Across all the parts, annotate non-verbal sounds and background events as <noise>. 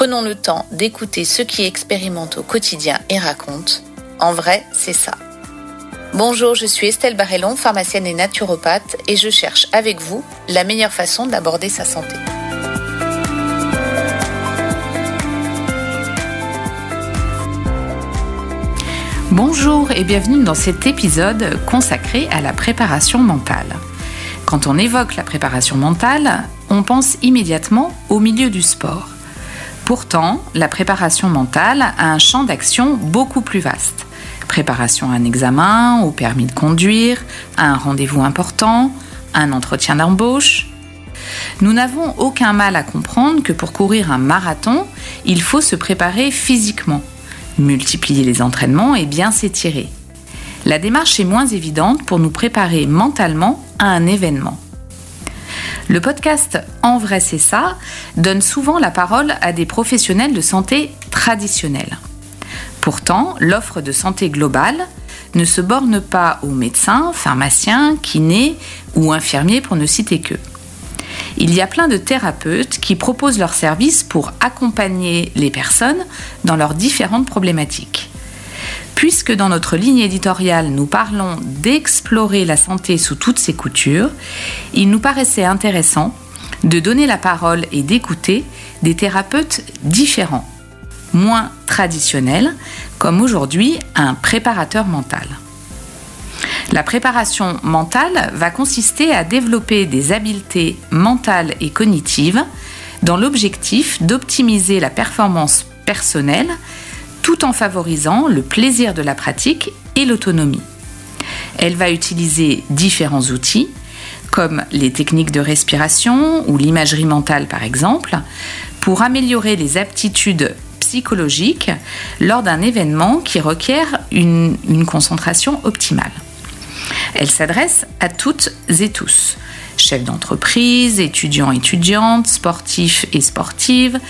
Prenons le temps d'écouter ceux qui expérimentent au quotidien et racontent. En vrai, c'est ça. Bonjour, je suis Estelle Barrellon, pharmacienne et naturopathe, et je cherche avec vous la meilleure façon d'aborder sa santé. Bonjour et bienvenue dans cet épisode consacré à la préparation mentale. Quand on évoque la préparation mentale, on pense immédiatement au milieu du sport. Pourtant, la préparation mentale a un champ d'action beaucoup plus vaste. Préparation à un examen, au permis de conduire, à un rendez-vous important, à un entretien d'embauche. Nous n'avons aucun mal à comprendre que pour courir un marathon, il faut se préparer physiquement, multiplier les entraînements et bien s'étirer. La démarche est moins évidente pour nous préparer mentalement à un événement. Le podcast En vrai c'est ça donne souvent la parole à des professionnels de santé traditionnels. Pourtant, l'offre de santé globale ne se borne pas aux médecins, pharmaciens, kinés ou infirmiers pour ne citer que. Il y a plein de thérapeutes qui proposent leurs services pour accompagner les personnes dans leurs différentes problématiques. Puisque dans notre ligne éditoriale, nous parlons d'explorer la santé sous toutes ses coutures, il nous paraissait intéressant de donner la parole et d'écouter des thérapeutes différents, moins traditionnels, comme aujourd'hui un préparateur mental. La préparation mentale va consister à développer des habiletés mentales et cognitives dans l'objectif d'optimiser la performance personnelle tout en favorisant le plaisir de la pratique et l'autonomie. Elle va utiliser différents outils comme les techniques de respiration ou l'imagerie mentale par exemple pour améliorer les aptitudes psychologiques lors d'un événement qui requiert une, concentration optimale. Elle s'adresse à toutes et tous, chefs d'entreprise, étudiants, étudiantes, sportifs et sportives,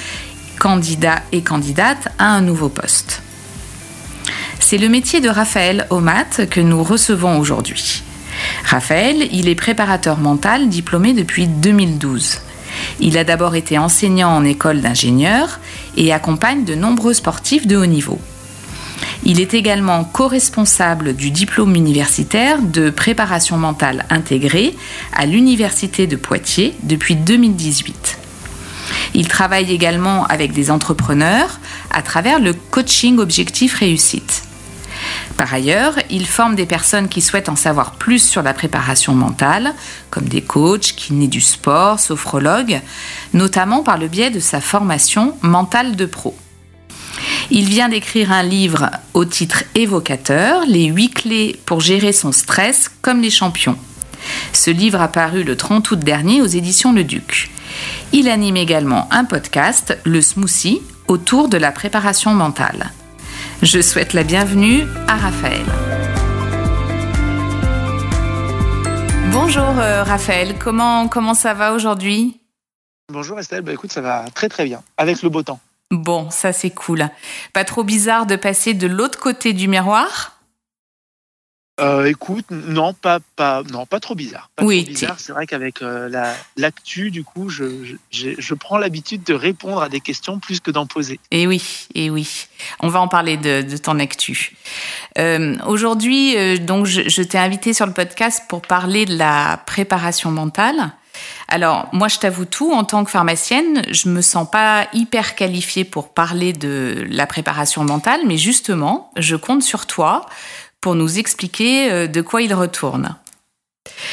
candidats et candidates à un nouveau poste. C'est le métier de Raphaël Omat que nous recevons aujourd'hui. Raphaël, il est préparateur mental diplômé depuis 2012. Il a d'abord été enseignant en école d'ingénieur et accompagne de nombreux sportifs de haut niveau. Il est également co-responsable du diplôme universitaire de préparation mentale intégrée à l'Université de Poitiers depuis 2018. Il travaille également avec des entrepreneurs à travers le coaching objectif réussite. Par ailleurs, il forme des personnes qui souhaitent en savoir plus sur la préparation mentale, comme des coachs, kinés du sport, sophrologues, notamment par le biais de sa formation mentale de pro. Il vient d'écrire un livre au titre évocateur, Les 8 clés pour gérer son stress comme les champions. Ce livre a paru le 30 août dernier aux éditions Le Duc. Il anime également un podcast, Le Smoothie, autour de la préparation mentale. Je souhaite la bienvenue à Raphaël. Bonjour euh, Raphaël, comment, comment ça va aujourd'hui? Bonjour Estelle, bah, écoute, ça va très très bien, avec le beau temps. Bon, ça c'est cool. Pas trop bizarre de passer de l'autre côté du miroir? Euh, écoute, non, pas, pas, non, pas trop bizarre. Pas oui, trop bizarre. C'est vrai qu'avec euh, la, l'actu, du coup, je, je, je prends l'habitude de répondre à des questions plus que d'en poser. Et oui, et oui. On va en parler de, de ton actu. Euh, aujourd'hui, donc, je, je t'ai invité sur le podcast pour parler de la préparation mentale. Alors, moi, je t'avoue tout, en tant que pharmacienne, je me sens pas hyper qualifiée pour parler de la préparation mentale, mais justement, je compte sur toi pour nous expliquer euh, de quoi il retourne.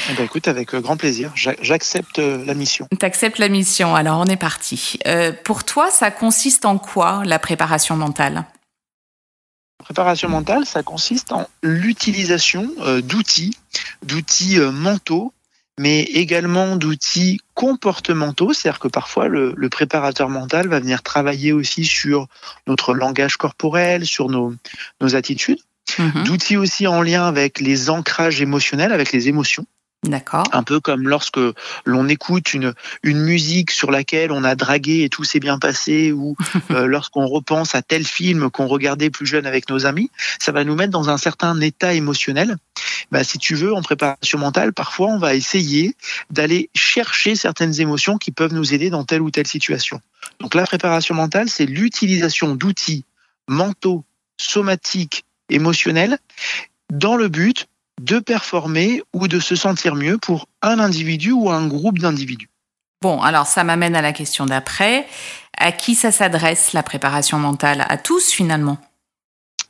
Eh ben, écoute, avec grand plaisir, j'accepte la mission. T'acceptes la mission, alors on est parti. Euh, pour toi, ça consiste en quoi la préparation mentale? La préparation mentale, ça consiste en l'utilisation euh, d'outils, d'outils euh, mentaux mais également d'outils comportementaux, c'est-à-dire que parfois le, le, préparateur mental va venir travailler aussi sur notre langage corporel, sur nos, nos attitudes, Mhm. d'outils aussi en lien avec les ancrages émotionnels, avec les émotions. D'accord. Un peu comme lorsque l'on écoute une, une musique sur laquelle on a dragué et tout s'est bien passé, ou <laughs> euh, lorsqu'on repense à tel film qu'on regardait plus jeune avec nos amis, ça va nous mettre dans un certain état émotionnel. Bah, si tu veux, en préparation mentale, parfois on va essayer d'aller chercher certaines émotions qui peuvent nous aider dans telle ou telle situation. Donc la préparation mentale, c'est l'utilisation d'outils mentaux, somatiques, émotionnels, dans le but de performer ou de se sentir mieux pour un individu ou un groupe d'individus. Bon, alors ça m'amène à la question d'après. À qui ça s'adresse la préparation mentale? À tous finalement?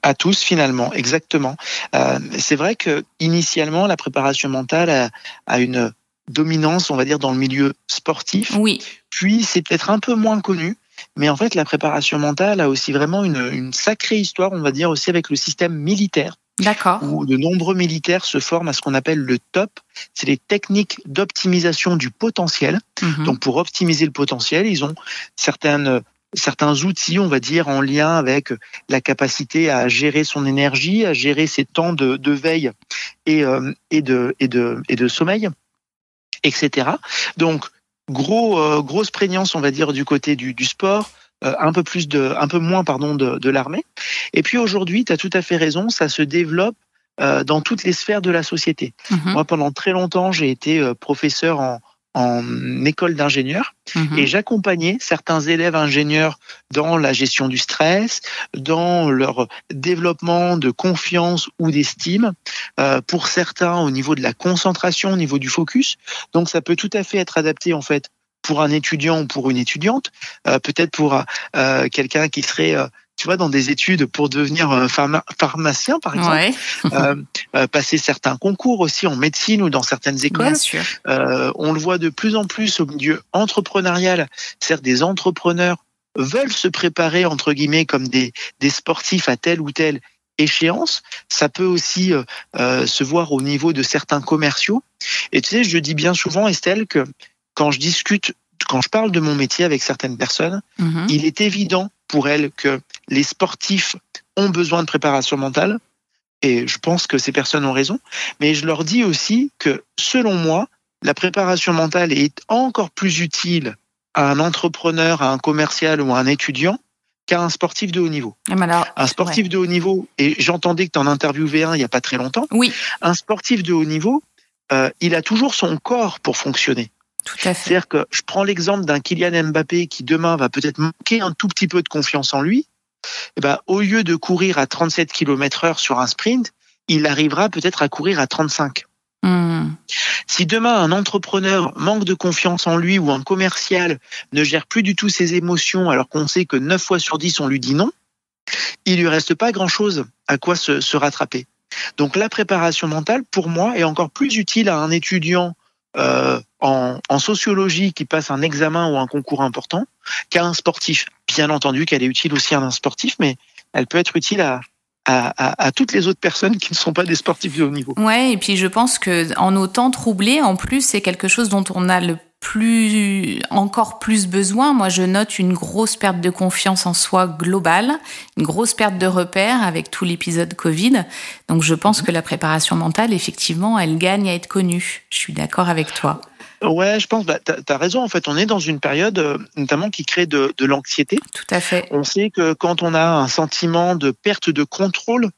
À tous finalement, exactement. Euh, c'est vrai que initialement la préparation mentale a, a, une dominance, on va dire, dans le milieu sportif. Oui. Puis c'est peut-être un peu moins connu, mais en fait la préparation mentale a aussi vraiment une, une sacrée histoire, on va dire aussi avec le système militaire. D'accord. Où de nombreux militaires se forment à ce qu'on appelle le TOP. C'est les techniques d'optimisation du potentiel. Mhm. Donc, pour optimiser le potentiel, ils ont certaines, certains outils, on va dire, en lien avec la capacité à gérer son énergie, à gérer ses temps de, de veille et, euh, et, de, et, de, et de sommeil, etc. Donc, gros, euh, grosse prégnance, on va dire, du côté du, du sport. Euh, un peu plus de, un peu moins pardon de, de l'armée. Et puis aujourd'hui, tu as tout à fait raison, ça se développe euh, dans toutes les sphères de la société. Mhm. Moi, pendant très longtemps, j'ai été euh, professeur en, en école d'ingénieur Mhm. et j'accompagnais certains élèves ingénieurs dans la gestion du stress, dans leur développement de confiance ou d'estime, euh, pour certains au niveau de la concentration, au niveau du focus. Donc ça peut tout à fait être adapté en fait pour un étudiant ou pour une étudiante, euh, peut-être pour euh, quelqu'un qui serait euh, tu vois, dans des études pour devenir euh, pharma pharmacien, par exemple, Ouais, euh, euh, passer certains concours aussi en médecine ou dans certaines écoles. bien sûr. Euh, on le voit de plus en plus au milieu entrepreneurial. C'est-à-dire des entrepreneurs veulent se préparer entre guillemets comme des, des sportifs à telle ou telle échéance. Ça peut aussi euh, euh, se voir au niveau de certains commerciaux. Et tu sais, je dis bien souvent, Estelle, que quand je discute, quand je parle de mon métier avec certaines personnes, Mhm. il est évident pour elles que les sportifs ont besoin de préparation mentale. Et je pense que ces personnes ont raison. Mais je leur dis aussi que, selon moi, la préparation mentale est encore plus utile à un entrepreneur, à un commercial ou à un étudiant qu'à un sportif de haut niveau. Ah, alors, Un sportif de haut niveau, et j'entendais que tu en interviewais un il n'y a pas très longtemps, oui, un sportif de haut niveau, euh, il a toujours son corps pour fonctionner. Tout à fait. C'est-à-dire que je prends l'exemple d'un Kylian Mbappé qui demain va peut-être manquer un tout petit peu de confiance en lui. Eh ben, au lieu de courir à 37 km heure sur un sprint, il arrivera peut-être à courir à 35. Mhm. Si demain un entrepreneur manque de confiance en lui ou un commercial ne gère plus du tout ses émotions alors qu'on sait que 9 fois sur 10 on lui dit non, il lui reste pas grand-chose à quoi se, se rattraper. Donc la préparation mentale, pour moi, est encore plus utile à un étudiant euh, en, sociologie qui passe un examen ou un concours important qu'à un sportif. Bien entendu qu'elle est utile aussi à un sportif, mais elle peut être utile à, à, toutes les autres personnes qui ne sont pas des sportifs de haut niveau. Ouais, et puis je pense que en nos temps troublés, en plus, c'est quelque chose dont on a le plus, encore plus besoin. Moi, je note une grosse perte de confiance en soi globale, une grosse perte de repères avec tout l'épisode Covid. Donc, je pense que la préparation mentale, effectivement, elle gagne à être connue. Je suis d'accord avec toi. Ouais, je pense, bah, tu as raison. En fait, on est dans une période euh, notamment qui crée de, de l'anxiété. Tout à fait. On sait que quand on a un sentiment de perte de contrôle,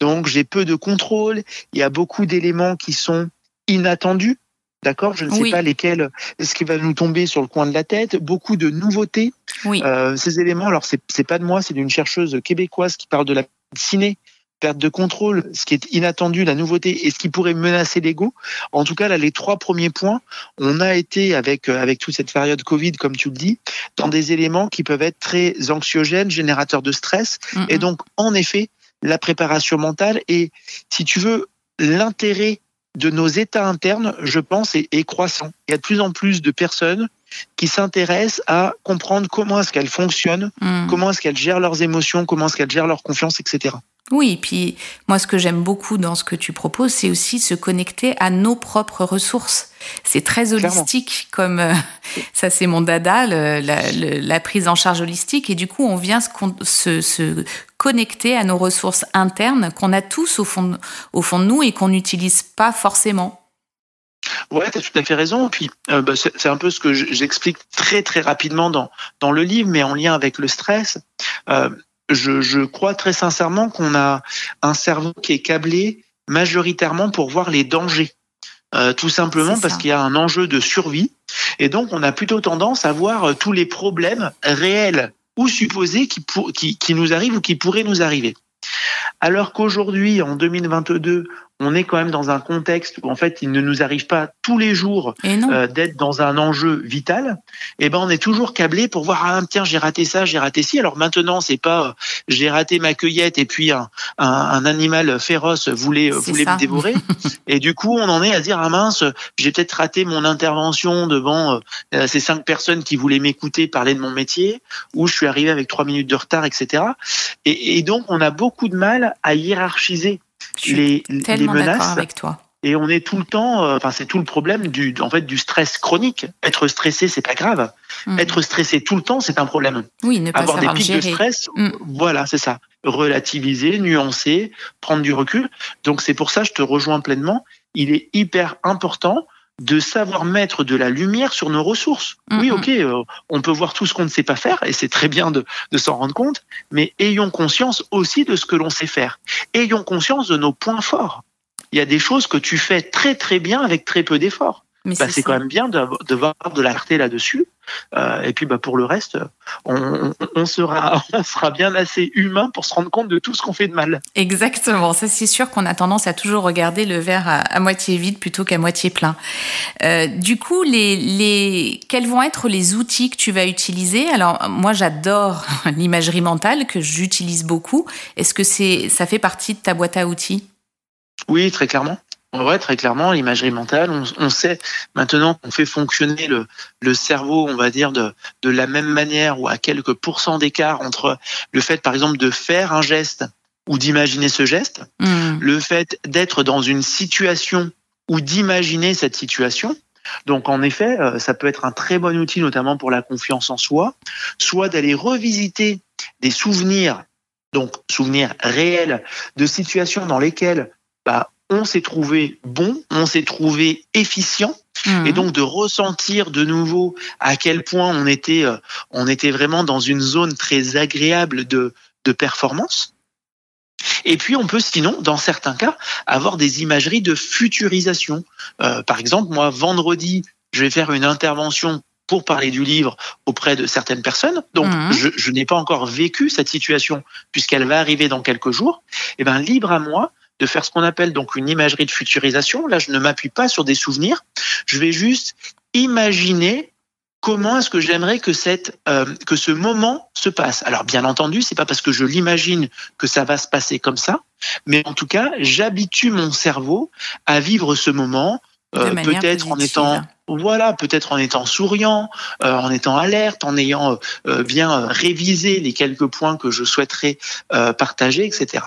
donc j'ai peu de contrôle, il y a beaucoup d'éléments qui sont inattendus. D'accord, je ne sais Oui. pas lesquels, ce qui va nous tomber sur le coin de la tête. Beaucoup de nouveautés. Oui. Euh, ces éléments, alors c'est pas de moi, c'est d'une chercheuse québécoise qui parle de la ciné, perte de contrôle, ce qui est inattendu, la nouveauté et ce qui pourrait menacer l'ego. En tout cas, là, les trois premiers points, on a été avec euh, avec toute cette période Covid, comme tu le dis, dans des éléments qui peuvent être très anxiogènes, générateurs de stress. Et donc, en effet, la préparation mentale et, si tu veux, l'intérêt de nos états internes, je pense, est, est croissant. Il y a de plus en plus de personnes qui s'intéressent à comprendre comment est-ce qu'elles fonctionnent, Mhm. comment est-ce qu'elles gèrent leurs émotions, comment est-ce qu'elles gèrent leur confiance, etc. Oui, et puis moi, ce que j'aime beaucoup dans ce que tu proposes, c'est aussi se connecter à nos propres ressources. C'est très holistique, comme euh, ça, c'est mon dada, le, la, le, la, prise en charge holistique. Et du coup, on vient se, se, se connecter à nos ressources internes qu'on a tous au fond, au fond de nous et qu'on n'utilise pas forcément. Ouais, tu as tout à fait raison. Puis euh, bah, c'est un peu ce que j'explique très très rapidement dans dans le livre, mais en lien avec le stress. Euh, je, je crois très sincèrement qu'on a un cerveau qui est câblé majoritairement pour voir les dangers. Euh, tout simplement parce qu'il y a un enjeu de survie. Et donc, on a plutôt tendance à voir euh, tous les problèmes réels ou supposés qui, pour, qui, qui nous arrivent ou qui pourraient nous arriver. Alors qu'aujourd'hui, en 2022, on est quand même dans un contexte où en fait il ne nous arrive pas tous les jours euh, d'être dans un enjeu vital, et eh ben on est toujours câblé pour voir ah tiens j'ai raté ça, j'ai raté ci. Alors maintenant c'est pas euh, j'ai raté ma cueillette et puis un, un, un animal féroce voulait voulait me dévorer. <laughs> et du coup on en est à dire ah mince j'ai peut-être raté mon intervention devant euh, ces cinq personnes qui voulaient m'écouter parler de mon métier, ou je suis arrivé avec trois minutes de retard, etc. Et, et donc on a beaucoup de mal à hiérarchiser les, les menaces. avec toi. Et on est tout le temps, euh, enfin c'est tout le problème du, en fait, du stress chronique. Être stressé, c'est pas grave. Mmh. Être stressé tout le temps, c'est un problème. Oui, ne pas avoir des pics gérer. de stress, mmh. voilà, c'est ça. Relativiser, nuancer, prendre du recul. Donc c'est pour ça, je te rejoins pleinement. Il est hyper important de savoir mettre de la lumière sur nos ressources. Oui, ok, euh, on peut voir tout ce qu'on ne sait pas faire, et c'est très bien de, de s'en rendre compte, mais ayons conscience aussi de ce que l'on sait faire. Ayons conscience de nos points forts. Il y a des choses que tu fais très très bien avec très peu d'efforts. Bah, c'est quand même bien de, de voir de la clarté là-dessus. Euh, et puis bah, pour le reste, on, on, sera, <laughs> on sera bien assez humain pour se rendre compte de tout ce qu'on fait de mal. Exactement, ça c'est sûr qu'on a tendance à toujours regarder le verre à, à moitié vide plutôt qu'à moitié plein. Euh, du coup, les, les, quels vont être les outils que tu vas utiliser? Alors moi j'adore <laughs> l'imagerie mentale que j'utilise beaucoup. Est-ce que c'est ça fait partie de ta boîte à outils? Oui, très clairement. Ouais, très clairement, l'imagerie mentale, on, on, sait maintenant qu'on fait fonctionner le, le, cerveau, on va dire, de, de la même manière ou à quelques pourcents d'écart entre le fait, par exemple, de faire un geste ou d'imaginer ce geste, mmh. le fait d'être dans une situation ou d'imaginer cette situation. Donc, en effet, euh, ça peut être un très bon outil, notamment pour la confiance en soi, soit d'aller revisiter des souvenirs, donc souvenirs réels de situations dans lesquelles bah, on s'est trouvé bon, on s'est trouvé efficient. Mmh. Et donc de ressentir de nouveau à quel point on était, euh, on était vraiment dans une zone très agréable de, de performance. Et puis on peut sinon, dans certains cas, avoir des imageries de futurisation. Euh, par exemple, moi, vendredi, je vais faire une intervention pour parler du livre auprès de certaines personnes. Donc, mmh. je, je n'ai pas encore vécu cette situation puisqu'elle va arriver dans quelques jours. Et ben, libre à moi de faire ce qu'on appelle donc une imagerie de futurisation. Là, je ne m'appuie pas sur des souvenirs. Je vais juste imaginer comment est-ce que j'aimerais que cette euh, que ce moment se passe. Alors bien entendu, c'est pas parce que je l'imagine que ça va se passer comme ça, mais en tout cas, j'habitue mon cerveau à vivre ce moment euh, peut-être en étant voilà, peut-être en étant souriant, euh, en étant alerte, en ayant euh, bien révisé les quelques points que je souhaiterais euh, partager, etc.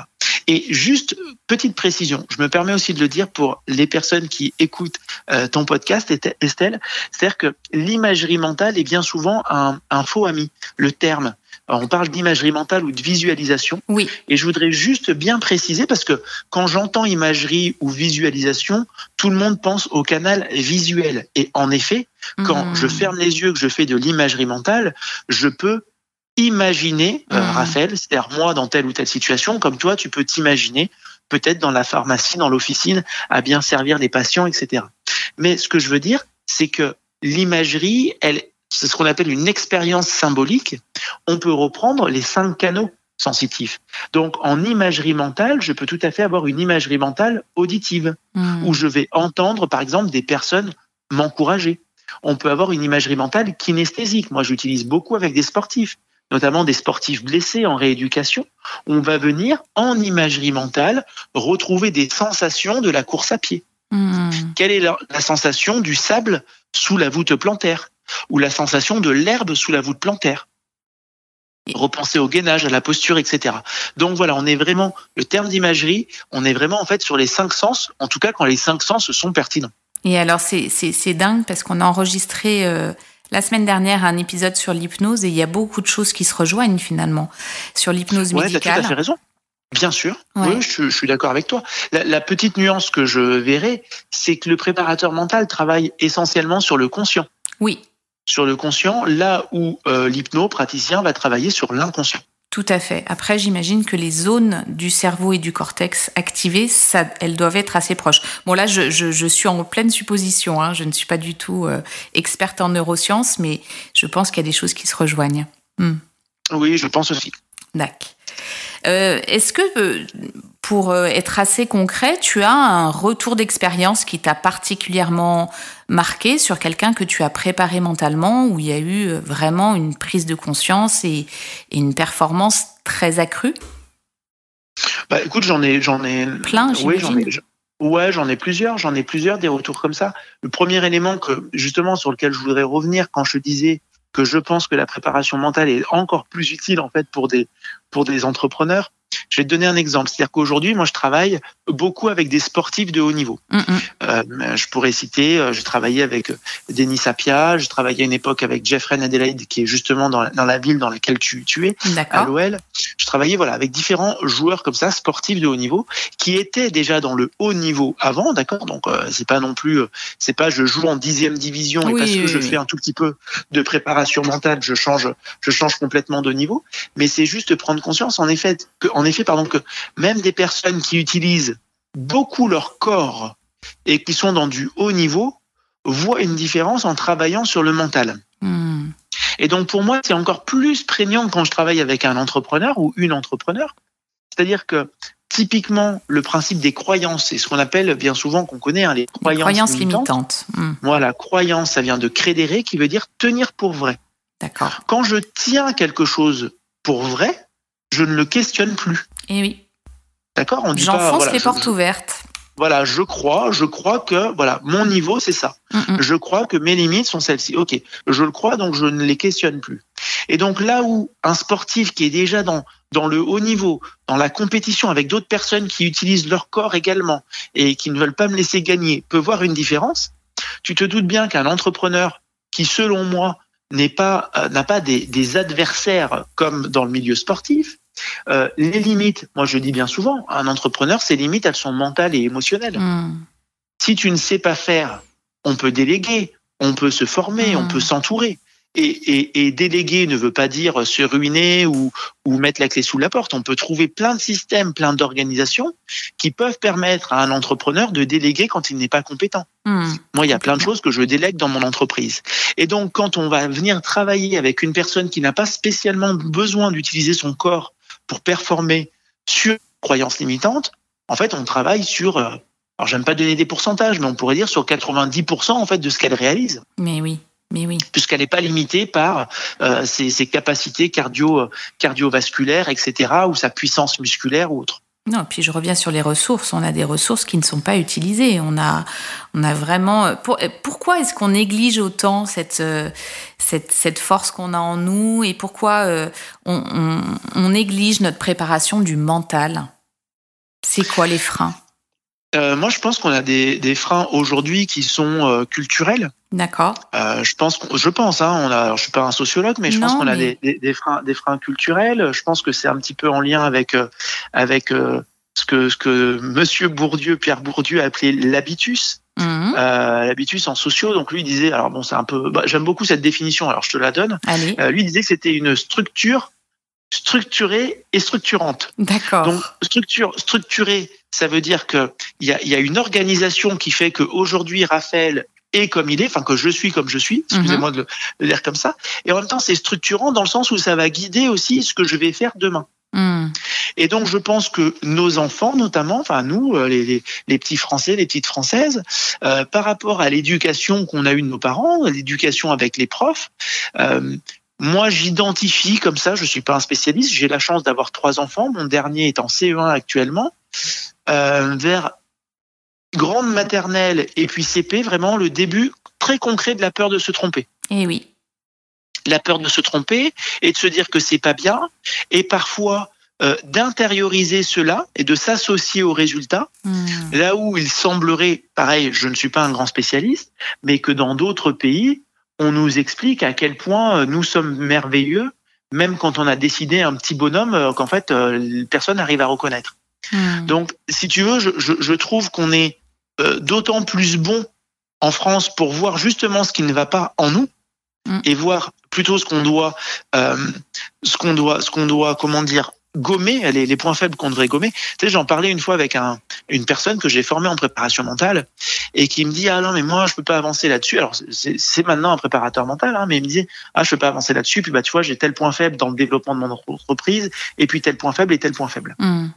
Et juste petite précision, je me permets aussi de le dire pour les personnes qui écoutent euh, ton podcast, Estelle, c'est-à-dire que l'imagerie mentale est bien souvent un, un faux ami. Le terme on parle d'imagerie mentale ou de visualisation. Oui. Et je voudrais juste bien préciser parce que quand j'entends imagerie ou visualisation, tout le monde pense au canal visuel. Et en effet, quand mmh. je ferme les yeux, que je fais de l'imagerie mentale, je peux imaginer, euh, mmh. Raphaël, c'est-à-dire moi dans telle ou telle situation, comme toi, tu peux t'imaginer peut-être dans la pharmacie, dans l'officine, à bien servir les patients, etc. Mais ce que je veux dire, c'est que l'imagerie, elle, c'est ce qu'on appelle une expérience symbolique. On peut reprendre les cinq canaux sensitifs. Donc, en imagerie mentale, je peux tout à fait avoir une imagerie mentale auditive, mmh. où je vais entendre, par exemple, des personnes m'encourager. On peut avoir une imagerie mentale kinesthésique. Moi, j'utilise beaucoup avec des sportifs notamment des sportifs blessés en rééducation, on va venir en imagerie mentale retrouver des sensations de la course à pied. Mmh. Quelle est la, la, sensation du sable sous la voûte plantaire ou la sensation de l'herbe sous la voûte plantaire? Repenser au gainage, à la posture, etc. Donc voilà, on est vraiment, le terme d'imagerie, on est vraiment en fait sur les cinq sens, en tout cas quand les cinq sens sont pertinents. Et alors c'est dingue parce qu'on a enregistré euh, la semaine dernière un épisode sur l'hypnose et il y a beaucoup de choses qui se rejoignent finalement sur l'hypnose ouais, médicale. Tu as tout à fait raison. Bien sûr, ouais. oui, je, je, suis d'accord avec toi. La, la, petite nuance que je verrai, c'est que le préparateur mental travaille essentiellement sur le conscient. Oui. Sur le conscient, là où euh, l'hypnopraticien va travailler sur l'inconscient. Tout à fait. Après, j'imagine que les zones du cerveau et du cortex activées, ça, elles doivent être assez proches. Bon, là, je, je, je suis en pleine supposition. Hein. Je ne suis pas du tout euh, experte en neurosciences, mais je pense qu'il y a des choses qui se rejoignent. Hmm. Oui, je pense aussi. D'accord. Euh, Est-ce que, euh, pour être assez concret, tu as un retour d'expérience qui t'a particulièrement marqué sur quelqu'un que tu as préparé mentalement, où il y a eu vraiment une prise de conscience et, et une performance très accrue bah, Écoute, j'en ai, j'en ai plein. Oui, j'en ai. Ouais, j'en ai plusieurs, j'en ai plusieurs des retours comme ça. Le premier élément que justement sur lequel je voudrais revenir quand je disais que je pense que la préparation mentale est encore plus utile en fait pour des pour des entrepreneurs. Je vais te donner un exemple. C'est-à-dire qu'aujourd'hui, moi, je travaille beaucoup avec des sportifs de haut niveau. Mm -hmm. euh, je pourrais citer, je travaillais avec Denis Sapia, je travaillais à une époque avec Jeffrey Adelaide, qui est justement dans la, dans la ville dans laquelle tu, tu es, à l'OL. Je travaillais voilà avec différents joueurs comme ça, sportifs de haut niveau, qui étaient déjà dans le haut niveau avant, d'accord. Donc euh, c'est pas non plus, c'est pas je joue en dixième division oui, et parce que oui, je oui. fais un tout petit peu de préparation mentale, je change, je change complètement de niveau. Mais c'est juste prendre conscience, en effet, que, en effet, pardon, que même des personnes qui utilisent beaucoup leur corps et qui sont dans du haut niveau voient une différence en travaillant sur le mental. Mm. Et donc pour moi, c'est encore plus prégnant quand je travaille avec un entrepreneur ou une entrepreneur. C'est-à-dire que typiquement, le principe des croyances, c'est ce qu'on appelle bien souvent, qu'on connaît, hein, les croyances, les croyances limitantes. limitantes. Mm. Voilà, croyance, ça vient de credere, qui veut dire tenir pour vrai. D'accord. Quand je tiens quelque chose pour vrai, je ne le questionne plus. Et oui. D'accord On dit J'enfonce voilà, les je- portes je- ouvertes. Voilà, je crois, je crois que voilà, mon niveau c'est ça. Mm. Je crois que mes limites sont celles-ci. Ok, je le crois, donc je ne les questionne plus. Et donc là où un sportif qui est déjà dans dans le haut niveau, dans la compétition avec d'autres personnes qui utilisent leur corps également et qui ne veulent pas me laisser gagner, peut voir une différence. Tu te doutes bien qu'un entrepreneur qui, selon moi, n'est pas euh, n'a pas des, des adversaires comme dans le milieu sportif. Euh, les limites, moi je dis bien souvent, un entrepreneur, ses limites, elles sont mentales et émotionnelles. Mm. Si tu ne sais pas faire, on peut déléguer, on peut se former, on peut s'entourer. Et, et, et déléguer ne veut pas dire se ruiner ou, ou mettre la clé sous la porte. On peut trouver plein de systèmes, plein d'organisations qui peuvent permettre à un entrepreneur de déléguer quand il n'est pas compétent. Mm. Moi, il y a plein de choses que je délègue dans mon entreprise. Et donc, quand on va venir travailler avec une personne qui n'a pas spécialement besoin d'utiliser son corps pour performer sur une croyance limitante, en fait, on travaille sur, euh, alors j'aime pas donner des pourcentages, mais on pourrait dire sur 90% en fait de ce qu'elle réalise, Mais oui. Mais oui. puisqu'elle n'est pas limitée par euh, ses, ses capacités cardio, cardiovasculaires, etc., ou sa puissance musculaire ou autre. Non, puis je reviens sur les ressources. On a des ressources qui ne sont pas utilisées. On a, on a vraiment. Pour, pourquoi est-ce qu'on néglige autant cette, euh, cette, cette force qu'on a en nous et pourquoi euh, on néglige notre préparation du mental? C'est quoi les freins? Euh, moi, je pense qu'on a des, des freins aujourd'hui qui sont euh, culturels. D'accord. Euh, je pense, je pense, hein, on a, alors, je suis pas un sociologue, mais je pense qu'on a des, des, des freins, des freins culturels. Je pense que c'est un petit peu en lien avec, euh, avec euh, ce que, ce que Monsieur Bourdieu, Pierre Bourdieu, a appelé l'habitus. Mhm. Euh, l'habitus en sociaux. Donc lui disait, alors bon, c'est un peu, bah, j'aime beaucoup cette définition. Alors je te la donne. Allez. Euh, lui disait que c'était une structure structurée et structurante. D'accord. Donc structure structurée, ça veut dire que il y a, y a une organisation qui fait que aujourd'hui Raphaël est comme il est, enfin que je suis comme je suis. Excusez-moi de, le, de dire comme ça. Et en même temps, c'est structurant dans le sens où ça va guider aussi ce que je vais faire demain. Mm. Et donc, je pense que nos enfants, notamment, enfin nous, euh, les, les, les petits Français, les petites Françaises, euh, par rapport à l'éducation qu'on a eue de nos parents, l'éducation avec les profs, euh, moi, j'identifie comme ça. Je suis pas un spécialiste. J'ai la chance d'avoir trois enfants. Mon dernier est en CE1 actuellement. Euh, vers grande maternelle et puis CP, vraiment le début très concret de la peur de se tromper. Et Eh oui. la peur de se tromper et de se dire que c'est pas bien, et parfois euh, d'intérioriser cela et de s'associer au résultat, Hmm. là où il semblerait, pareil, je ne suis pas un grand spécialiste, mais que dans d'autres pays, on nous explique à quel point euh, nous sommes merveilleux, même quand on a décidé un petit bonhomme qu'en fait euh, personne n'arrive à reconnaître. Hmm. Donc, si tu veux, je, je, je trouve qu'on est euh, d'autant plus bon en France pour voir justement ce qui ne va pas en nous Mm. et voir plutôt ce qu'on doit, euh, ce qu'on doit, ce qu'on doit, comment dire, gommer les, les points faibles qu'on devrait gommer. Tu sais, j'en parlais une fois avec un, une personne que j'ai formée en préparation mentale et qui me dit ah non mais moi je peux pas avancer là-dessus. Alors c'est maintenant un préparateur mental, hein, mais il me disait ah je peux pas avancer là-dessus. Puis bah tu vois j'ai tel point faible dans le développement de mon entreprise et puis tel point faible et tel point faible. Hmm.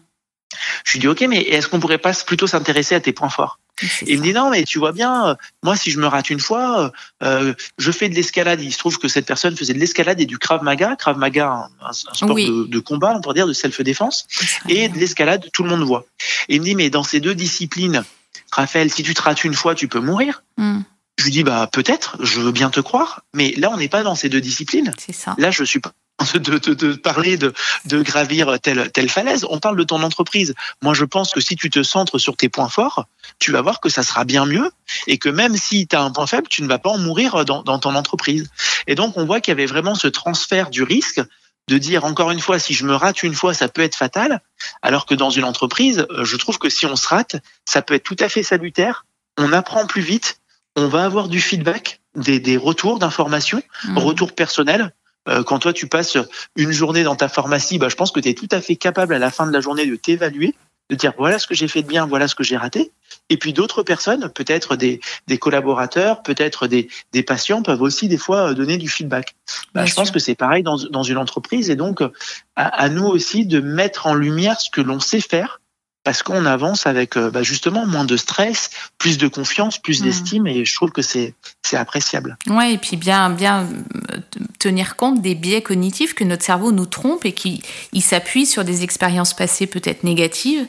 Je lui dis ok, mais est-ce qu'on pourrait pas plutôt s'intéresser à tes points forts il me dit non, mais tu vois bien, euh, moi si je me rate une fois, euh, je fais de l'escalade. Il se trouve que cette personne faisait de l'escalade et du krav maga. Krav maga, un, sport Oui. de, de combat, on pourrait dire de self-défense, C'est ça. et de l'escalade, tout le monde voit. Et il me dit mais dans ces deux disciplines, Raphaël, si tu te rates une fois, tu peux mourir. Hmm. Je lui dis bah peut-être, je veux bien te croire, mais là on n'est pas dans ces deux disciplines. C'est ça. Là, je suis pas <laughs> de, de, de parler de, de gravir telle, telle falaise. On parle de ton entreprise. Moi, je pense que si tu te centres sur tes points forts, tu vas voir que ça sera bien mieux et que même si tu as un point faible, tu ne vas pas en mourir dans, dans ton entreprise. Et donc, on voit qu'il y avait vraiment ce transfert du risque de dire encore une fois, si je me rate une fois, ça peut être fatal, alors que dans une entreprise, je trouve que si on se rate, ça peut être tout à fait salutaire. On apprend plus vite, on va avoir du feedback, des, des retours d'informations Hmm. retour personnel. Euh, quand toi tu passes une journée dans ta pharmacie, bah, je pense que tu es tout à fait capable à la fin de la journée de t'évaluer, de dire voilà ce que j'ai fait de bien, voilà ce que j'ai raté. Et puis d'autres personnes, peut-être des, des collaborateurs, peut-être des, des patients, peuvent aussi des fois euh, donner du feedback. Bah, je pense que c'est pareil dans, dans une entreprise et donc à, à nous aussi de mettre en lumière ce que l'on sait faire parce qu'on avance avec euh, bah, justement moins de stress, plus de confiance, plus Mm. d'estime et je trouve que c'est c'est appréciable. Ouais, et puis bien, bien euh, tenir compte des biais cognitifs que notre cerveau nous trompe et qui il s'appuie sur des expériences passées peut-être négatives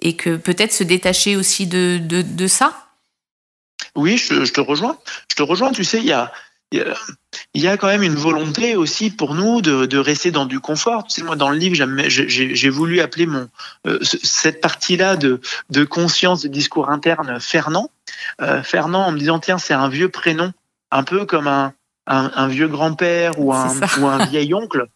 et que peut-être se détacher aussi de, de, de ça. Oui, je, je te rejoins. Je te rejoins. Tu sais, il y a, il y a- il y a quand même une volonté aussi pour nous de, de rester dans du confort. Tu sais, moi, dans le livre, j'ai voulu appeler mon euh, ce- cette partie-là de, de conscience, de discours interne, Fernand. Euh, Fernand, en me disant tiens, c'est un vieux prénom, un peu comme un, un, un vieux grand-père ou un, ou un vieil oncle,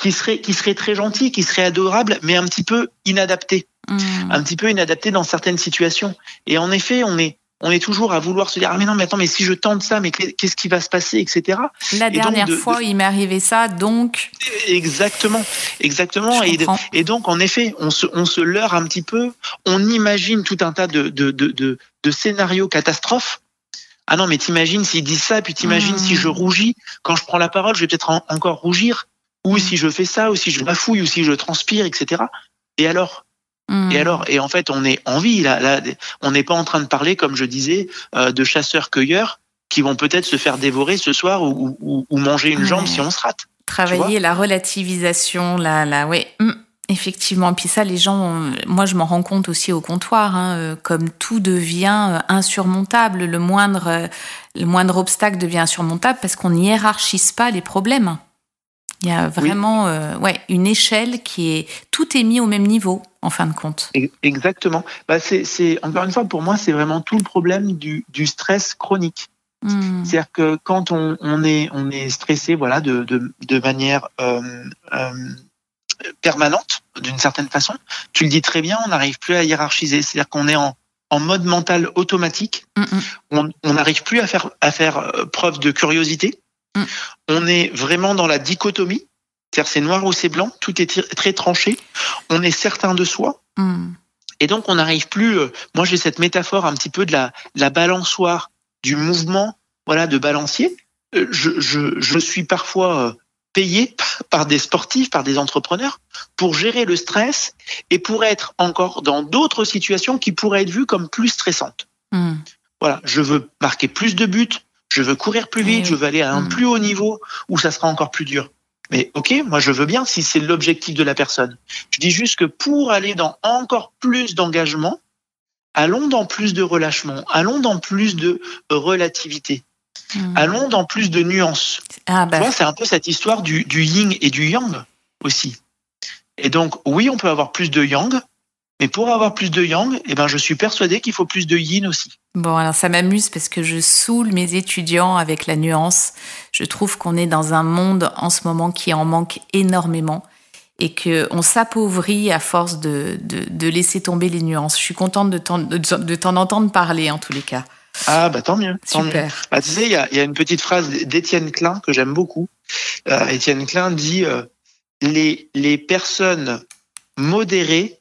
qui serait qui serait très gentil, qui serait adorable, mais un petit peu inadapté Hmm. un petit peu inadapté dans certaines situations. Et en effet, on est on est toujours à vouloir se dire ah mais non mais attends mais si je tente ça mais qu'est-ce qui va se passer etc. La et donc dernière de- fois, de- il m'est arrivé ça, donc Exactement, exactement. Et, donc en effet, on se on se leurre un petit peu, on imagine tout un tas de de de, de, scénarios catastrophes. Ah non mais t'imagines s'ils disent ça puis t'imagines Hmm. si je rougis quand je prends la parole je vais peut-être en- encore rougir ou Hmm. si je fais ça ou si je bafouille ou si je transpire etc. Et alors? Hmm. Et alors, et en fait, on est en vie là. là on n'est pas en train de parler, comme je disais, euh, de chasseurs-cueilleurs qui vont peut-être se faire dévorer ce soir ou, ou, ou manger une jambe Ouais. si on se rate. travailler la relativisation, la, la, ouais, hum, effectivement. Puis ça, les gens, moi, je m'en rends compte aussi au comptoir, hein, euh, comme tout devient euh, insurmontable, le moindre, euh, le moindre obstacle devient insurmontable parce qu'on n'y hiérarchise pas les problèmes. Il y a vraiment, euh, ouais, une échelle qui est, tout est mis au même niveau, en fin de compte. E- Exactement. Bah, c'est, encore une fois pour moi, c'est vraiment tout le problème du, du stress chronique. Hum, C'est-à-dire que quand on, on est on est stressé, voilà, de de, de manière euh, euh, permanente, d'une certaine façon, tu le dis très bien, on n'arrive plus à hiérarchiser. C'est-à-dire qu'on est en en mode mental automatique. hum. on on n'arrive plus à faire à faire euh, preuve de curiosité. Mm. On est vraiment dans la dichotomie, c'est-à-dire c'est noir ou c'est blanc, tout est très tranché. On est certain de soi hum. et donc on n'arrive plus. euh, moi j'ai cette métaphore un petit peu de la de la balançoire, du mouvement, voilà, de balancier. Euh, Je je je suis parfois euh, payé <laughs> par des sportifs, par des entrepreneurs pour gérer le stress et pour être encore dans d'autres situations qui pourraient être vues comme plus stressantes. Hum. Voilà, je veux marquer plus de buts, je veux courir plus vite, Eh je veux aller à un plus haut niveau où ça sera encore plus dur. Mais ok, moi je veux bien si c'est l'objectif de la personne. Je dis juste que pour aller dans encore plus d'engagement, allons dans plus de relâchement, allons dans plus de relativité. Mmh. Allons dans plus de nuances. Ah bah. c'est un peu cette histoire du, du yin et du yang aussi. Et donc, oui, on peut avoir plus de yang, mais pour avoir plus de yang, eh ben, je suis persuadé qu'il faut plus de yin aussi. Bon, alors ça m'amuse parce que je saoule mes étudiants avec la nuance. Je trouve qu'on est dans un monde en ce moment qui en manque énormément et qu'on s'appauvrit à force de, de, laisser tomber les nuances. Je suis contente de t'en, de, t'en entendre parler en tous les cas. Ah bah tant mieux. Super. Bah, tu sais, il y a, y a, une petite phrase d'Étienne Klein que j'aime beaucoup. Euh, Étienne Klein dit euh, les, les personnes modérées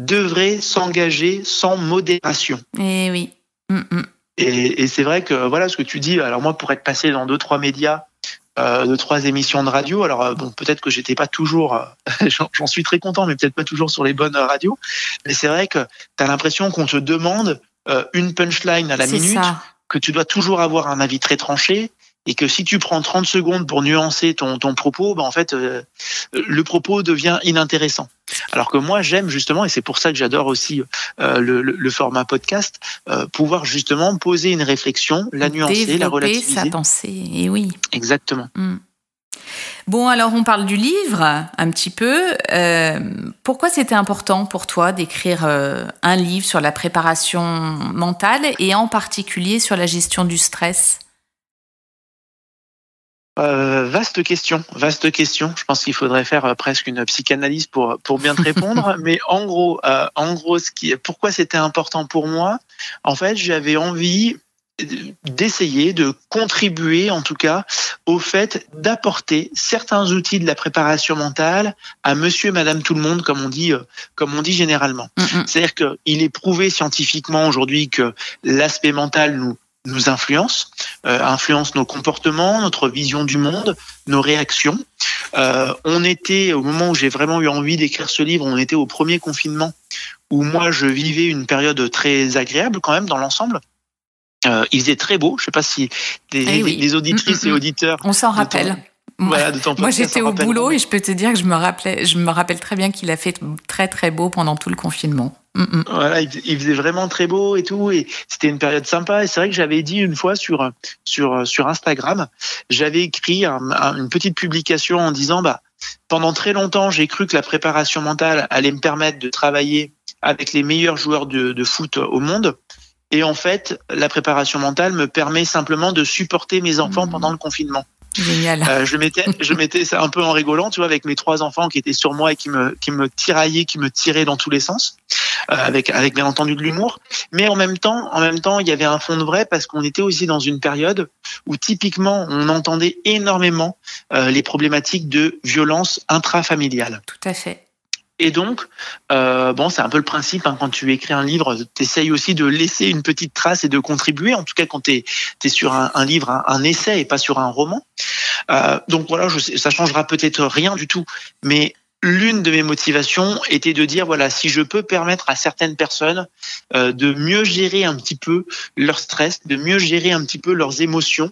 devraient s'engager sans modération. Eh oui. Mm, mm. Et, et c'est vrai que voilà ce que tu dis. Alors moi, pour être passé dans deux trois médias, euh, deux trois émissions de radio. Alors euh, bon, peut-être que j'étais pas toujours, euh, <laughs> j'en suis très content, mais peut-être pas toujours sur les bonnes radios. Mais c'est vrai que tu as l'impression qu'on te demande euh, une punchline à la minute, que tu dois toujours avoir un avis très tranché, et que si tu prends 30 secondes pour nuancer ton, ton propos, ben en fait, euh, le propos devient inintéressant. Alors que moi, j'aime justement, et c'est pour ça que j'adore aussi euh, le, le, format podcast, euh, pouvoir justement poser une réflexion, la nuancer, la relativiser. sa pensée, et oui. Exactement. Hmm. Bon, alors on parle du livre un petit peu. pourquoi c'était important pour toi d'écrire un livre sur la préparation mentale et en particulier sur la gestion du stress? Euh, vaste question, vaste question. Je pense qu'il faudrait faire euh, presque une psychanalyse pour pour bien te répondre. <laughs> Mais en gros, euh, en gros, ce qui, pourquoi c'était important pour moi En fait, j'avais envie d'essayer de contribuer, en tout cas, au fait d'apporter certains outils de la préparation mentale à Monsieur, et Madame, tout le monde, comme on dit, comme on dit généralement. Mm, mm. C'est-à-dire qu'il est prouvé scientifiquement aujourd'hui que l'aspect mental nous nous influence, euh, influence nos comportements, notre vision du monde, nos réactions. Euh, on était, au moment où j'ai vraiment eu envie d'écrire ce livre, on était au premier confinement où moi je vivais une période très agréable quand même dans l'ensemble. Euh, il faisait très beau. Je sais pas si les, eh les auditrices et auditeurs. On s'en rappelle. Voilà, Moi, j'étais au boulot et je peux te dire que je me rappelais, je me rappelle très bien qu'il a fait très très beau pendant tout le confinement. Voilà, il, faisait vraiment très beau et tout, et c'était une période sympa. Et c'est vrai que j'avais dit une fois sur sur sur Instagram, j'avais écrit une petite publication en disant bah pendant très longtemps j'ai cru que la préparation mentale allait me permettre de travailler avec les meilleurs joueurs de, de foot au monde. Et en fait, la préparation mentale me permet simplement de supporter mes enfants mm. pendant le confinement. Génial. Euh, je mettais, je mettais ça un peu en rigolant, tu vois, avec mes trois enfants qui étaient sur moi et qui me, qui me tiraillaient, qui me tiraient dans tous les sens, euh, avec, avec bien entendu de l'humour. Mais en même temps, en même temps, il y avait un fond de vrai parce qu'on était aussi dans une période où typiquement on entendait énormément euh, les problématiques de violence intrafamiliale. Tout à fait. Et donc, euh, bon, c'est un peu le principe, hein, quand tu écris un livre, tu essayes aussi de laisser une petite trace et de contribuer, en tout cas quand tu es, sur un, un livre, un, essai et pas sur un roman. Euh, donc voilà, je ça changera peut-être rien du tout, mais l'une de mes motivations était de dire, voilà, si je peux permettre à certaines personnes euh, de mieux gérer un petit peu leur stress, de mieux gérer un petit peu leurs émotions,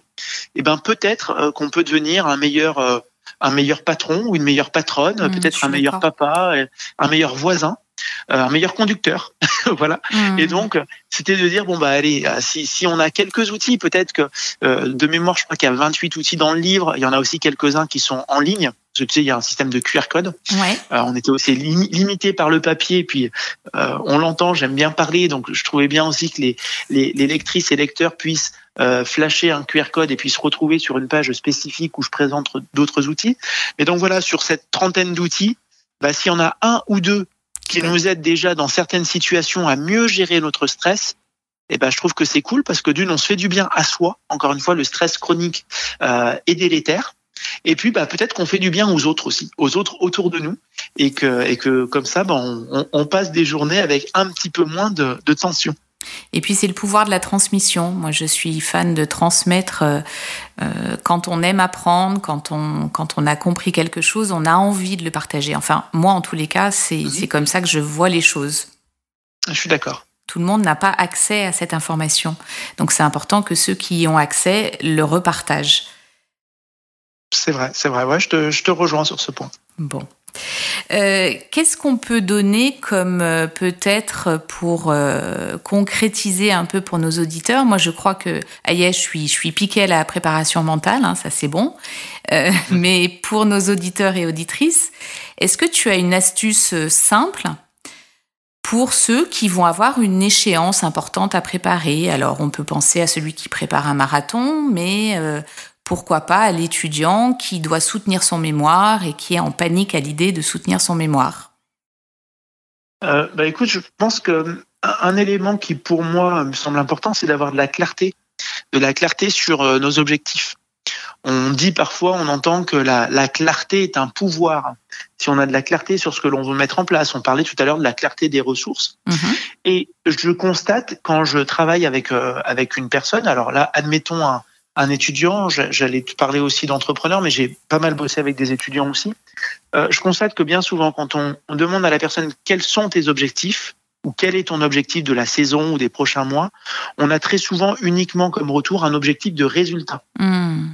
eh ben peut-être euh, qu'on peut devenir un meilleur euh, un meilleur patron ou une meilleure patronne, mmh, peut-être un meilleur papa, un meilleur voisin, euh, un meilleur conducteur. <laughs> voilà. Mmh. Et donc, c'était de dire, bon, bah allez, euh, si, si on a quelques outils, peut-être que euh, de mémoire, je crois qu'il y a 28 outils dans le livre, il y en a aussi quelques-uns qui sont en ligne. Tu sais, il y a un système de QR code. Ouais. on était aussi limité par le papier, puis on l'entend, j'aime bien parler, donc je trouvais bien aussi que les, les, les lectrices et lecteurs puissent euh, flasher un QR code et puis se retrouver sur une page spécifique où je présente d'autres outils. Mais donc voilà, sur cette trentaine d'outils, bah, s'il y en a un ou deux qui nous aident déjà dans certaines situations à mieux gérer notre stress, eh ben, je trouve que c'est cool parce que d'une, on se fait du bien à soi. Encore une fois, le stress chronique euh, est délétère. Et puis, bah, peut-être qu'on fait du bien aux autres aussi, aux autres autour de nous, et que, et que comme ça, bah, on, on passe des journées avec un petit peu moins de, de tension. Et puis c'est le pouvoir de la transmission. Moi, je suis fan de transmettre. Euh, euh, quand on aime apprendre, quand on, quand on a compris quelque chose, on a envie de le partager. Enfin, moi, en tous les cas, c'est mhm. comme ça que je vois les choses. Je suis d'accord. Tout le monde n'a pas accès à cette information. Donc c'est important que ceux qui y ont accès le repartagent. C'est vrai, c'est vrai. Ouais, je te, je te rejoins sur ce point. Bon. Euh, Qu'est-ce qu'on peut donner comme euh, peut-être pour euh, concrétiser un peu pour nos auditeurs? Moi, je crois que Aïe, je suis, je suis piquée à la préparation mentale, hein, ça c'est bon. <laughs> Mais pour nos auditeurs et auditrices, est-ce que tu as une astuce simple pour ceux qui vont avoir une échéance importante à préparer? Alors, on peut penser à celui qui prépare un marathon, mais euh, pourquoi pas à l'étudiant qui doit soutenir son mémoire et qui est en panique à l'idée de soutenir son mémoire Euh, bah écoute, je pense que un, un élément qui pour moi me semble important, c'est d'avoir de la clarté, de la clarté sur euh, nos objectifs. On dit parfois, on entend que la, la clarté est un pouvoir. Si on a de la clarté sur ce que l'on veut mettre en place, on parlait tout à l'heure de la clarté des ressources. Mhm. Et je constate quand je travaille avec euh, avec une personne, alors là, admettons un, un étudiant, j'a- j'allais te parler aussi d'entrepreneur, mais j'ai pas mal bossé avec des étudiants aussi. Euh, je constate que bien souvent, quand on, on demande à la personne quels sont tes objectifs ou quel est ton objectif de la saison ou des prochains mois, on a très souvent uniquement comme retour un objectif de résultat. Hmm.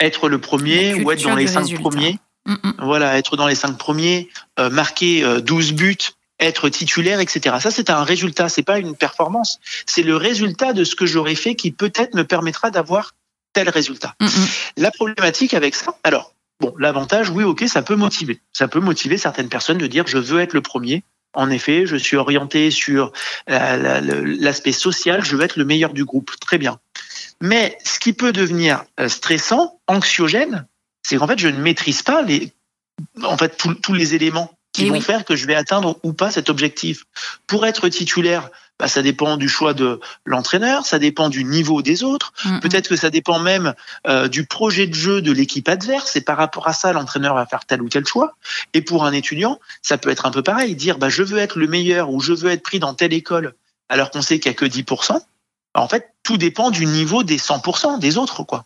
Être le premier ou être dans les cinq résultat. premiers. Mm, mm. Voilà, être dans les cinq premiers, euh, marquer euh, 12 buts, être titulaire, etc. Ça, c'est un résultat, c'est pas une performance. C'est le résultat de ce que j'aurais fait qui peut-être me permettra d'avoir tel résultat. Mm, mm. La problématique avec ça, alors, bon, l'avantage, oui, ok, ça peut motiver. Ça peut motiver certaines personnes de dire je veux être le premier. En effet, je suis orienté sur le- l'aspect social, je veux être le meilleur du groupe. Très bien. Mais ce qui peut devenir euh, stressant, anxiogène, c'est qu'en fait, je ne maîtrise pas les, en fait, tous les éléments qui vont oui. faire que je vais atteindre ou pas cet objectif. Pour être titulaire, bah, ça dépend du choix de l'entraîneur, ça dépend du niveau des autres. Peut-être que ça dépend même euh, du projet de jeu de l'équipe adverse et par rapport à ça, l'entraîneur va faire tel ou tel choix. Et pour un étudiant, ça peut être un peu pareil, dire bah, je veux être le meilleur ou je veux être pris dans telle école alors qu'on sait qu'il n'y a que 10%. Bah, En fait, tout dépend du niveau des 100% des autres. quoi.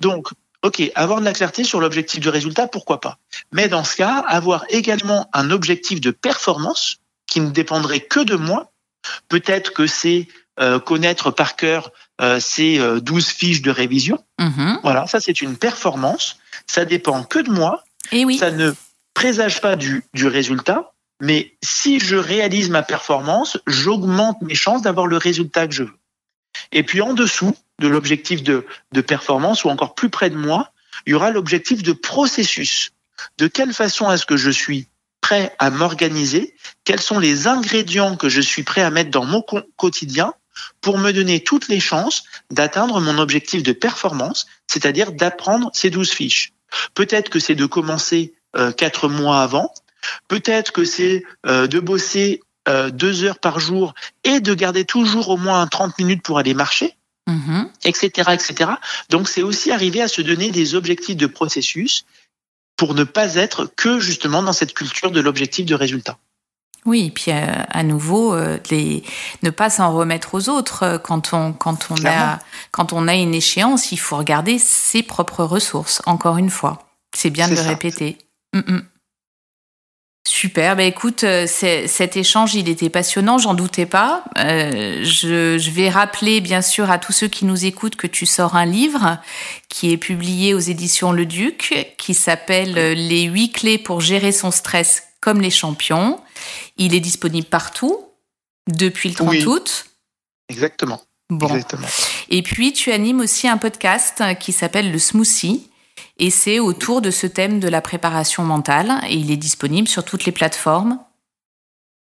Donc, ok, avoir de la clarté sur l'objectif de résultat, pourquoi pas. Mais dans ce cas, avoir également un objectif de performance qui ne dépendrait que de moi. Peut-être que c'est euh, connaître par cœur euh, ces euh, 12 fiches de révision. Mhm. Voilà, ça c'est une performance. Ça dépend que de moi. Et oui. Ça ne présage pas du, du résultat. Mais si je réalise ma performance, j'augmente mes chances d'avoir le résultat que je veux. Et puis en dessous de l'objectif de, performance, ou encore plus près de moi, il y aura l'objectif de processus. De quelle façon est-ce que je suis prêt à m'organiser? Quels sont les ingrédients que je suis prêt à mettre dans mon quotidien pour me donner toutes les chances d'atteindre mon objectif de performance, c'est-à-dire d'apprendre ces 12 fiches? Peut-être que c'est de commencer euh, quatre mois avant, peut-être que c'est euh, de bosser euh, deux heures par jour et de garder toujours au moins 30 minutes pour aller marcher, Mhm. etc., etc. Donc c'est aussi arriver à se donner des objectifs de processus pour ne pas être que justement dans cette culture de l'objectif de résultat. Oui, et puis euh, à nouveau, euh, les... ne pas s'en remettre aux autres euh, quand on quand on a quand on a une échéance, il faut regarder ses propres ressources. Encore une fois, c'est bien de le ça. répéter. Mm, mm. Super, bah écoute, euh, cet échange, il était passionnant, j'en doutais pas. Euh, je, je vais rappeler bien sûr à tous ceux qui nous écoutent que tu sors un livre qui est publié aux éditions Le Duc, qui s'appelle euh, Les huit clés pour gérer son stress comme les champions. Il est disponible partout depuis le 30 Oui. août. Exactement. Bon. Exactement. Et puis, tu animes aussi un podcast qui s'appelle Le Smoothie. Et c'est autour de ce thème de la préparation mentale. Et il est disponible sur toutes les plateformes.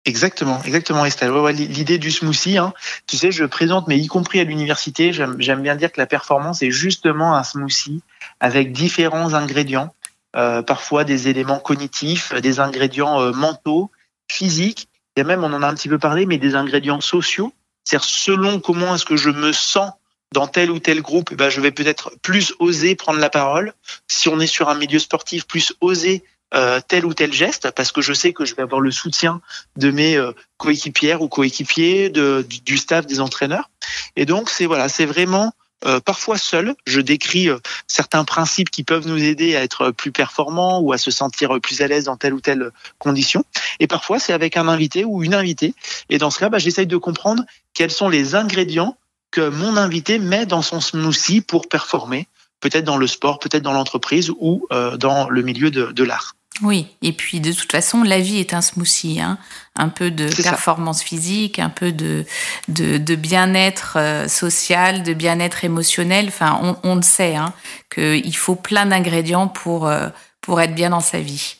Exactement, exactement, Estelle. L'idée du smoothie, hein, tu sais, je présente, mais y compris à l'université, j'aime j'aime bien dire que la performance est justement un smoothie avec différents ingrédients, euh, parfois des éléments cognitifs, des ingrédients euh, mentaux, physiques, et même, on en a un petit peu parlé, mais des ingrédients sociaux. C'est-à-dire selon comment est-ce que je me sens dans tel ou tel groupe, eh ben, je vais peut-être plus oser prendre la parole. Si on est sur un milieu sportif, plus oser euh, tel ou tel geste, parce que je sais que je vais avoir le soutien de mes euh, coéquipières ou coéquipiers, de, du, staff, des entraîneurs. Et donc c'est voilà, c'est vraiment euh, parfois seul. Je décris euh, certains principes qui peuvent nous aider à être plus performants ou à se sentir plus à l'aise dans telle ou telle condition. Et parfois c'est avec un invité ou une invitée. Et dans ce cas, bah, j'essaye de comprendre quels sont les ingrédients que mon invité met dans son smoothie pour performer, peut-être dans le sport, peut-être dans l'entreprise ou euh, dans le milieu de, de l'art. Oui, et puis de toute façon, la vie est un smoothie, hein. un peu de ça. performance physique, un peu de, de, de bien-être euh, social, de bien-être émotionnel. Enfin, on, on le sait, hein, qu'il faut plein d'ingrédients pour, euh, pour être bien dans sa vie.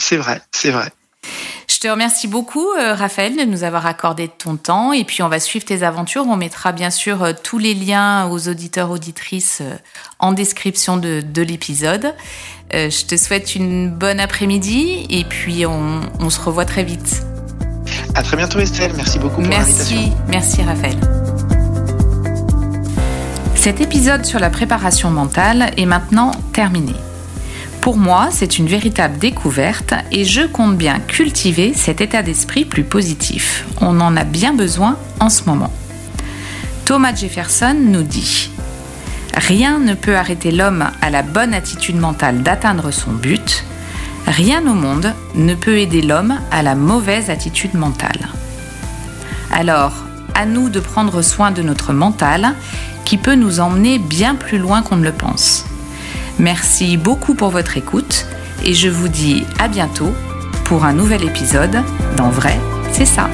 C'est vrai, c'est vrai. Je te remercie beaucoup, euh, Raphaël, de nous avoir accordé ton temps. Et puis, on va suivre tes aventures. On mettra bien sûr euh, tous les liens aux auditeurs, auditrices euh, en description de, de l'épisode. Je te souhaite une bonne après-midi et puis on, on se revoit très vite. À très bientôt Estelle, merci beaucoup pour l'invitation. Merci, merci Raphaël. Cet épisode sur la préparation mentale est maintenant terminé. Pour moi, c'est une véritable découverte et je compte bien cultiver cet état d'esprit plus positif. On en a bien besoin en ce moment. Thomas Jefferson nous dit Rien ne peut arrêter l'homme à la bonne attitude mentale d'atteindre son but. Rien au monde ne peut aider l'homme à la mauvaise attitude mentale. Alors, à nous de prendre soin de notre mental qui peut nous emmener bien plus loin qu'on ne le pense. Merci beaucoup pour votre écoute et je vous dis à bientôt pour un nouvel épisode dans Vrai, c'est ça.